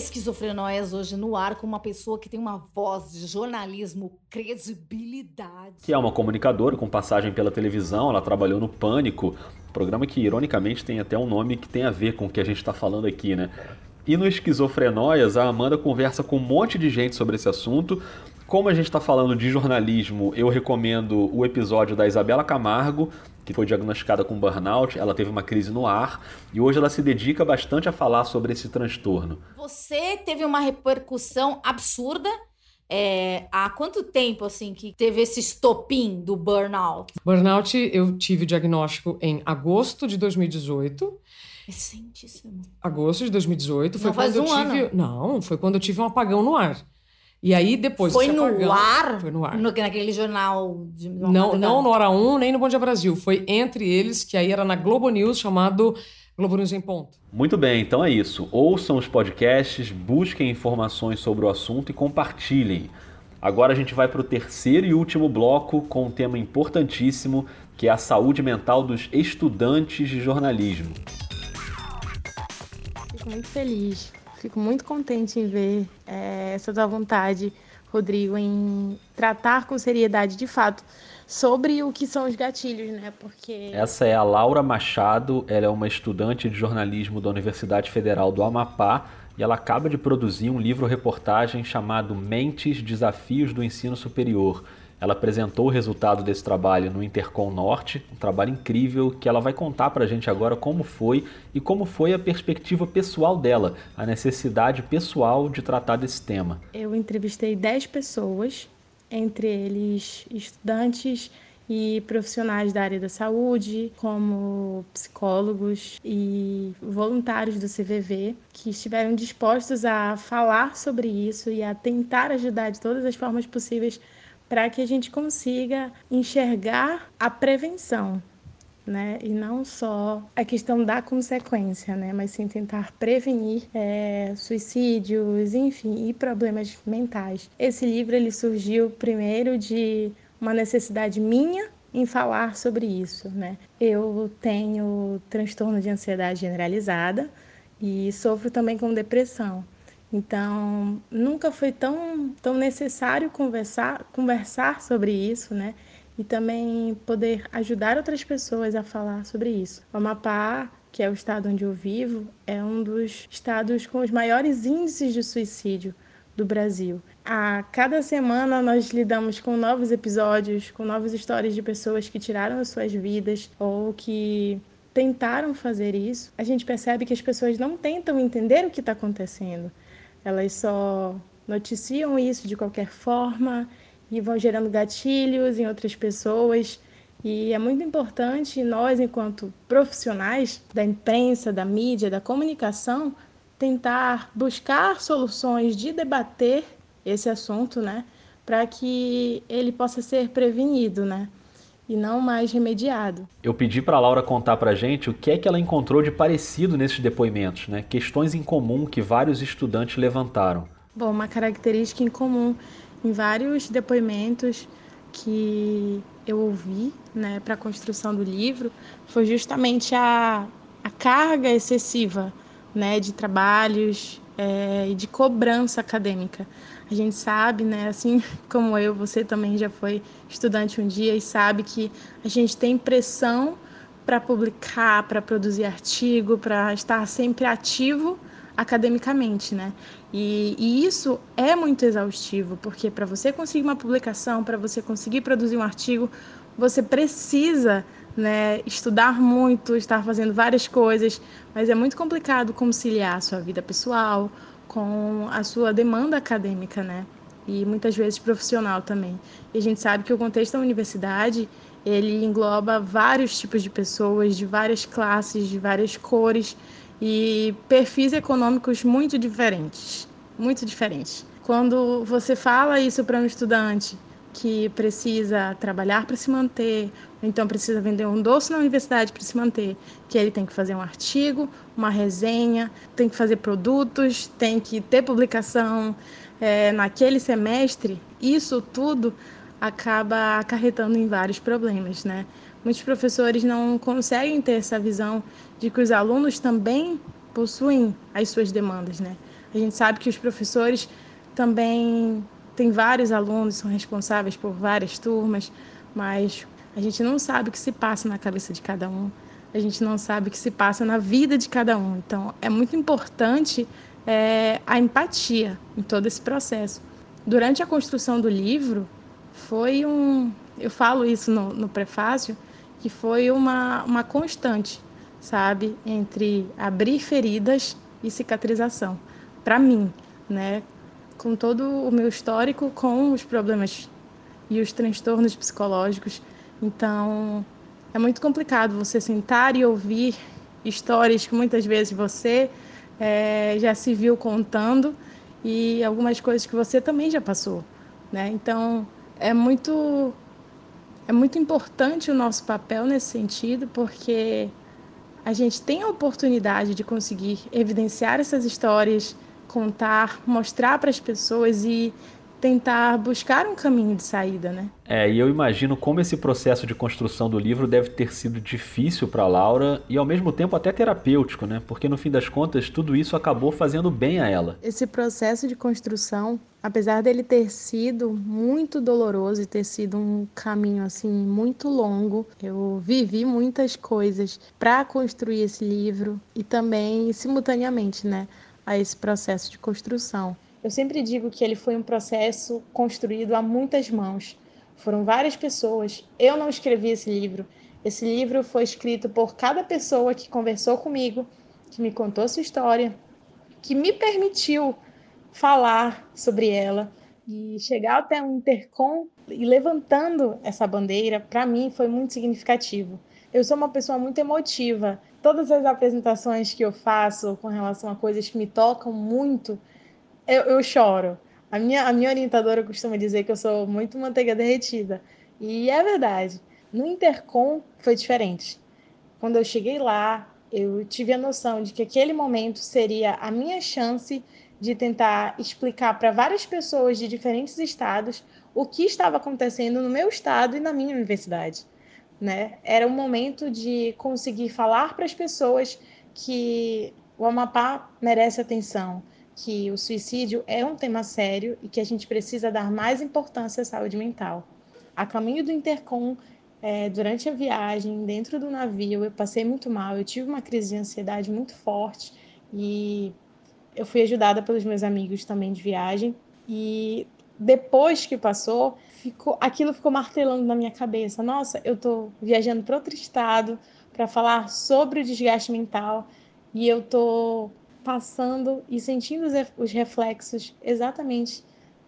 Esquizofrenóias hoje no ar com uma pessoa que tem uma voz de jornalismo, credibilidade. Que é uma comunicadora com passagem pela televisão, ela trabalhou no Pânico, programa que ironicamente tem até um nome que tem a ver com o que a gente está falando aqui, né? E no Esquizofrenóias, a Amanda conversa com um monte de gente sobre esse assunto. Como a gente está falando de jornalismo, eu recomendo o episódio da Isabela Camargo, que foi diagnosticada com burnout, ela teve uma crise no ar e hoje ela se dedica bastante a falar sobre esse transtorno. Você teve uma repercussão absurda. É, há quanto tempo assim que teve esse estopim do burnout? Burnout, eu tive o diagnóstico em agosto de 2018. Recentíssimo. Agosto de 2018 foi Não faz quando eu um tive, ano. não, foi quando eu tive um apagão no ar. E aí depois Foi no apagão- ar? Foi no ar. No, naquele jornal de Não, não no Hora 1, nem no Bom Dia Brasil. Foi entre eles, que aí era na Globo News, chamado Globo News em Ponto. Muito bem, então é isso. Ouçam os podcasts, busquem informações sobre o assunto e compartilhem. Agora a gente vai para o terceiro e último bloco com um tema importantíssimo, que é a saúde mental dos estudantes de jornalismo. Fico muito feliz, fico muito contente em ver eh, essa tua vontade, Rodrigo, em tratar com seriedade de fato sobre o que são os gatilhos, né? Porque Essa é a Laura Machado, ela é uma estudante de jornalismo da Universidade Federal do Amapá e ela acaba de produzir um livro-reportagem chamado Mentes Desafios do Ensino Superior. Ela apresentou o resultado desse trabalho no Intercom Norte, um trabalho incrível que ela vai contar pra gente agora como foi e como foi a perspectiva pessoal dela, a necessidade pessoal de tratar desse tema. eu entrevistei 10 pessoas, entre eles estudantes e profissionais da área da saúde, como psicólogos e voluntários do CVV, que estiveram dispostos a falar sobre isso e a tentar ajudar de todas as formas possíveis para que a gente consiga enxergar a prevenção, né? E não só a questão da consequência, né? Mas sim tentar prevenir é, suicídios, enfim, e problemas mentais. Esse livro ele surgiu primeiro de uma necessidade minha em falar sobre isso, né? Eu tenho transtorno de ansiedade generalizada e sofro também com depressão. Então, nunca foi tão, tão necessário conversar, conversar sobre isso, né? E também poder ajudar outras pessoas a falar sobre isso. O Amapá, que é o estado onde eu vivo, é um dos estados com os maiores índices de suicídio do Brasil. A cada semana nós lidamos com novos episódios, com novas histórias de pessoas que tiraram as suas vidas ou que tentaram fazer isso. A gente percebe que as pessoas não tentam entender o que está acontecendo. Elas só noticiam isso de qualquer forma e vão gerando gatilhos em outras pessoas. E é muito importante nós, enquanto profissionais da imprensa, da mídia, da comunicação, tentar buscar soluções de debater esse assunto, né, para que ele possa ser prevenido, né, e não mais remediado. Eu pedi para Laura contar para gente o que é que ela encontrou de parecido nesses depoimentos, né? Questões em comum que vários estudantes levantaram. Bom, uma característica em comum em vários depoimentos que eu ouvi, né, para a construção do livro, foi justamente a, a carga excessiva, né, de trabalhos é, e de cobrança acadêmica. A gente sabe, né, assim [LAUGHS] como eu, você também já foi estudante um dia e sabe que a gente tem pressão para publicar, para produzir artigo, para estar sempre ativo academicamente, né? E, e isso é muito exaustivo, porque para você conseguir uma publicação, para você conseguir produzir um artigo, você precisa né, estudar muito, estar fazendo várias coisas, mas é muito complicado conciliar a sua vida pessoal com a sua demanda acadêmica, né? E muitas vezes profissional também. E a gente sabe que o contexto da universidade, ele engloba vários tipos de pessoas, de várias classes, de várias cores e perfis econômicos muito diferentes, muito diferentes. Quando você fala isso para um estudante que precisa trabalhar para se manter, ou então precisa vender um doce na universidade para se manter, que ele tem que fazer um artigo, uma resenha, tem que fazer produtos, tem que ter publicação é, naquele semestre, isso tudo acaba acarretando em vários problemas, né? Muitos professores não conseguem ter essa visão de que os alunos também possuem as suas demandas, né? A gente sabe que os professores também têm vários alunos, são responsáveis por várias turmas, mas a gente não sabe o que se passa na cabeça de cada um, a gente não sabe o que se passa na vida de cada um. Então, é muito importante é, a empatia em todo esse processo. Durante a construção do livro, foi um. Eu falo isso no, no prefácio, que foi uma, uma constante, sabe, entre abrir feridas e cicatrização. Para mim, né, com todo o meu histórico com os problemas e os transtornos psicológicos. Então, é muito complicado você sentar e ouvir histórias que muitas vezes você é, já se viu contando e algumas coisas que você também já passou, né? Então, é muito é muito importante o nosso papel nesse sentido, porque a gente tem a oportunidade de conseguir evidenciar essas histórias, contar, mostrar para as pessoas e tentar buscar um caminho de saída, né? É, e eu imagino como esse processo de construção do livro deve ter sido difícil para Laura e ao mesmo tempo até terapêutico, né? Porque no fim das contas tudo isso acabou fazendo bem a ela. Esse processo de construção, apesar dele ter sido muito doloroso e ter sido um caminho assim muito longo, eu vivi muitas coisas para construir esse livro e também simultaneamente, né, a esse processo de construção. Eu sempre digo que ele foi um processo construído a muitas mãos. Foram várias pessoas. Eu não escrevi esse livro. Esse livro foi escrito por cada pessoa que conversou comigo, que me contou sua história, que me permitiu falar sobre ela e chegar até um intercom e levantando essa bandeira, para mim foi muito significativo. Eu sou uma pessoa muito emotiva. Todas as apresentações que eu faço com relação a coisas que me tocam muito, eu, eu choro. A minha, a minha orientadora costuma dizer que eu sou muito manteiga derretida. E é verdade. No Intercom foi diferente. Quando eu cheguei lá, eu tive a noção de que aquele momento seria a minha chance de tentar explicar para várias pessoas de diferentes estados o que estava acontecendo no meu estado e na minha universidade. Né? Era um momento de conseguir falar para as pessoas que o Amapá merece atenção, que o suicídio é um tema sério e que a gente precisa dar mais importância à saúde mental. A caminho do Intercom, é, durante a viagem, dentro do navio, eu passei muito mal, eu tive uma crise de ansiedade muito forte e eu fui ajudada pelos meus amigos também de viagem. E depois que passou, ficou, aquilo ficou martelando na minha cabeça. Nossa, eu estou viajando para outro estado para falar sobre o desgaste mental e eu estou passando e sentindo os reflexos exatamente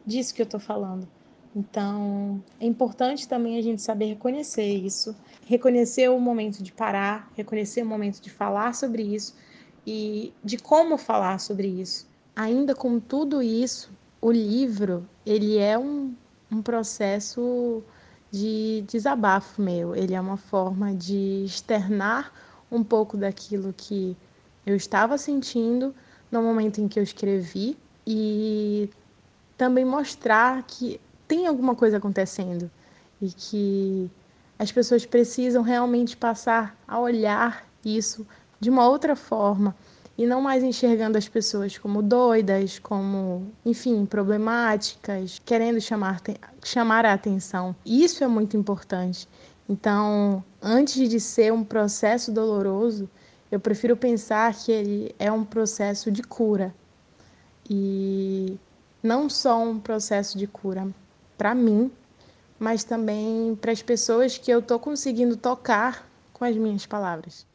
disso que eu estou falando. Então, é importante também a gente saber reconhecer isso, reconhecer o momento de parar, reconhecer o momento de falar sobre isso e de como falar sobre isso. Ainda com tudo isso, o livro, ele é um, um processo de desabafo meu, ele é uma forma de externar um pouco daquilo que eu estava sentindo no momento em que eu escrevi e também mostrar que tem alguma coisa acontecendo e que as pessoas precisam realmente passar a olhar isso de uma outra forma e não mais enxergando as pessoas como doidas, como, enfim, problemáticas, querendo chamar, chamar a atenção. Isso é muito importante. Então, antes de ser um processo doloroso, eu prefiro pensar que ele é um processo de cura. E não só um processo de cura para mim, mas também para as pessoas que eu estou conseguindo tocar com as minhas palavras.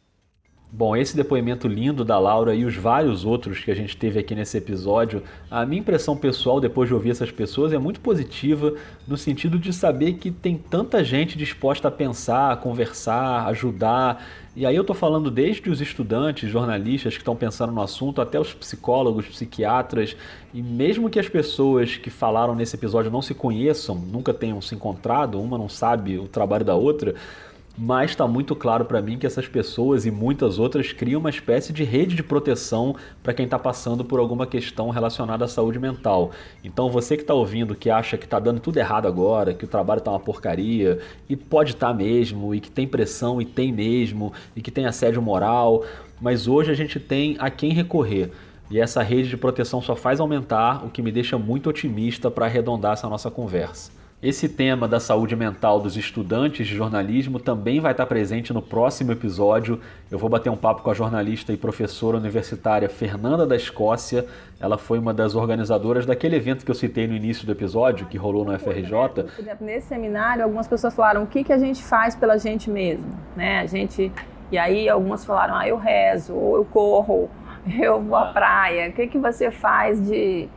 Bom, esse depoimento lindo da Laura e os vários outros que a gente teve aqui nesse episódio, a minha impressão pessoal depois de ouvir essas pessoas é muito positiva, no sentido de saber que tem tanta gente disposta a pensar, a conversar, ajudar. E aí eu estou falando desde os estudantes, jornalistas que estão pensando no assunto, até os psicólogos, psiquiatras, e mesmo que as pessoas que falaram nesse episódio não se conheçam, nunca tenham se encontrado, uma não sabe o trabalho da outra mas está muito claro para mim que essas pessoas e muitas outras criam uma espécie de rede de proteção para quem está passando por alguma questão relacionada à saúde mental. Então você que está ouvindo, que acha que está dando tudo errado agora, que o trabalho está uma porcaria, e pode estar tá mesmo, e que tem pressão e tem mesmo, e que tem assédio moral, mas hoje a gente tem a quem recorrer. E essa rede de proteção só faz aumentar, o que me deixa muito otimista para arredondar essa nossa conversa. Esse tema da saúde mental dos estudantes de jornalismo também vai estar presente no próximo episódio. Eu vou bater um papo com a jornalista e professora universitária Fernanda da Escócia. Ela foi uma das organizadoras daquele evento que eu citei no início do episódio, que rolou no FRJ. Nesse seminário, algumas pessoas falaram o que, que a gente faz pela gente mesmo, né? A gente e aí algumas falaram, ah, eu rezo, ou eu corro, [LAUGHS] eu vou à praia. O que, que você faz de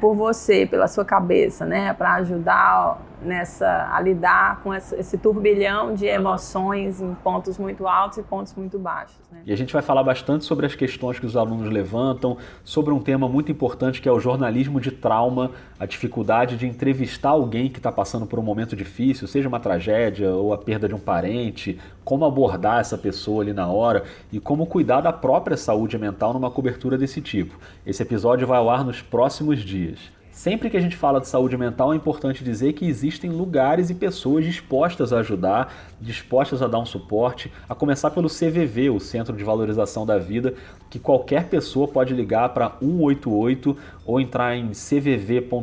por você, pela sua cabeça, né, para ajudar nessa a lidar com esse turbilhão de emoções em pontos muito altos e pontos muito baixos. Né? E a gente vai falar bastante sobre as questões que os alunos levantam, sobre um tema muito importante que é o jornalismo de trauma, a dificuldade de entrevistar alguém que está passando por um momento difícil, seja uma tragédia ou a perda de um parente, como abordar essa pessoa ali na hora e como cuidar da própria saúde mental numa cobertura desse tipo. Esse episódio vai ao ar nos próximos dias. Sempre que a gente fala de saúde mental, é importante dizer que existem lugares e pessoas dispostas a ajudar, dispostas a dar um suporte, a começar pelo CVV, o Centro de Valorização da Vida, que qualquer pessoa pode ligar para 188 ou entrar em cvv.org.br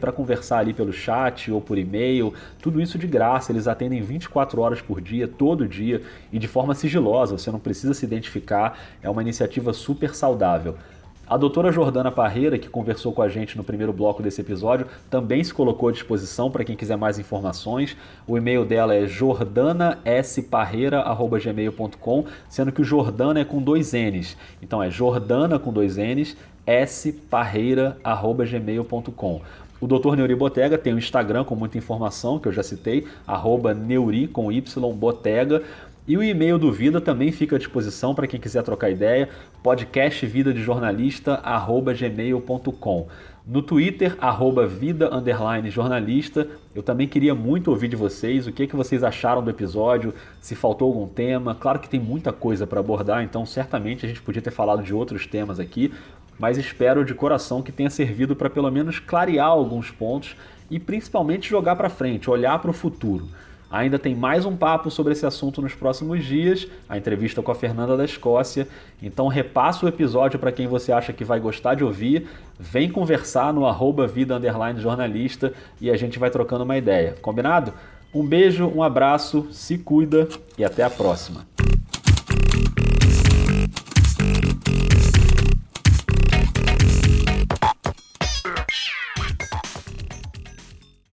para conversar ali pelo chat ou por e-mail. Tudo isso de graça, eles atendem 24 horas por dia, todo dia e de forma sigilosa, você não precisa se identificar, é uma iniciativa super saudável. A doutora Jordana Parreira, que conversou com a gente no primeiro bloco desse episódio, também se colocou à disposição para quem quiser mais informações. O e-mail dela é jordanasparreira.gmail.com, sendo que o Jordana é com dois N's. Então é Jordana com dois N's, sparreira.gmail.com. O Dr. Neuri Botega tem um Instagram com muita informação, que eu já citei, arroba Neuri com Y Botega. E o e-mail do Vida também fica à disposição para quem quiser trocar ideia, podcastvidadejornalista@gmail.com. No Twitter, arroba vida jornalista. Eu também queria muito ouvir de vocês o que, que vocês acharam do episódio, se faltou algum tema. Claro que tem muita coisa para abordar, então certamente a gente podia ter falado de outros temas aqui, mas espero de coração que tenha servido para pelo menos clarear alguns pontos e principalmente jogar para frente, olhar para o futuro. Ainda tem mais um papo sobre esse assunto nos próximos dias, a entrevista com a Fernanda da Escócia. Então repassa o episódio para quem você acha que vai gostar de ouvir. Vem conversar no arroba vida jornalista e a gente vai trocando uma ideia. Combinado? Um beijo, um abraço, se cuida e até a próxima.